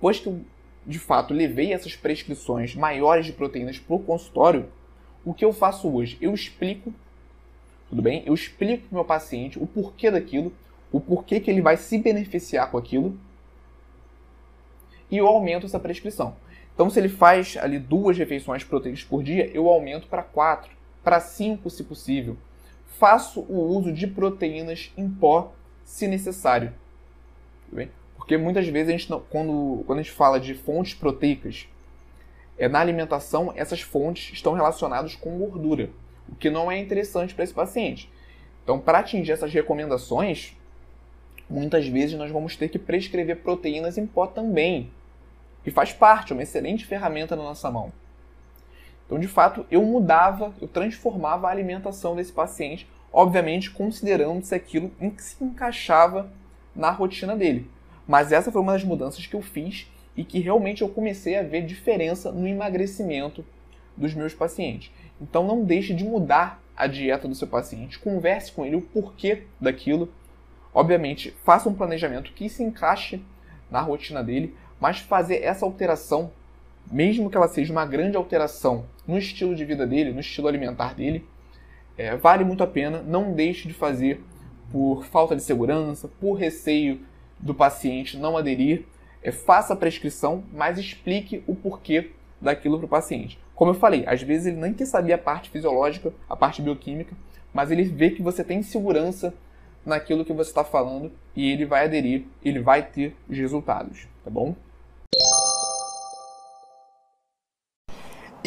Pois que eu, de fato, levei essas prescrições maiores de proteínas para o consultório, o que eu faço hoje? Eu explico, tudo bem? Eu explico para o meu paciente o porquê daquilo, o porquê que ele vai se beneficiar com aquilo, e eu aumento essa prescrição. Então, se ele faz ali duas refeições proteicas por dia, eu aumento para quatro, para cinco, se possível. Faço o uso de proteínas em pó, se necessário. Porque muitas vezes a gente não, quando, quando a gente fala de fontes proteicas, é, na alimentação essas fontes estão relacionadas com gordura, o que não é interessante para esse paciente. Então, para atingir essas recomendações, muitas vezes nós vamos ter que prescrever proteínas em pó também. E faz parte, uma excelente ferramenta na nossa mão. Então, de fato, eu mudava, eu transformava a alimentação desse paciente, obviamente considerando se aquilo se encaixava na rotina dele. Mas essa foi uma das mudanças que eu fiz e que realmente eu comecei a ver diferença no emagrecimento dos meus pacientes. Então não deixe de mudar a dieta do seu paciente, converse com ele o porquê daquilo. Obviamente, faça um planejamento que se encaixe na rotina dele, mas fazer essa alteração, mesmo que ela seja uma grande alteração no estilo de vida dele, no estilo alimentar dele, é, vale muito a pena. Não deixe de fazer por falta de segurança, por receio do paciente não aderir, é, faça a prescrição, mas explique o porquê daquilo para o paciente. Como eu falei, às vezes ele nem quer saber a parte fisiológica, a parte bioquímica, mas ele vê que você tem segurança naquilo que você está falando e ele vai aderir, ele vai ter os resultados, tá bom?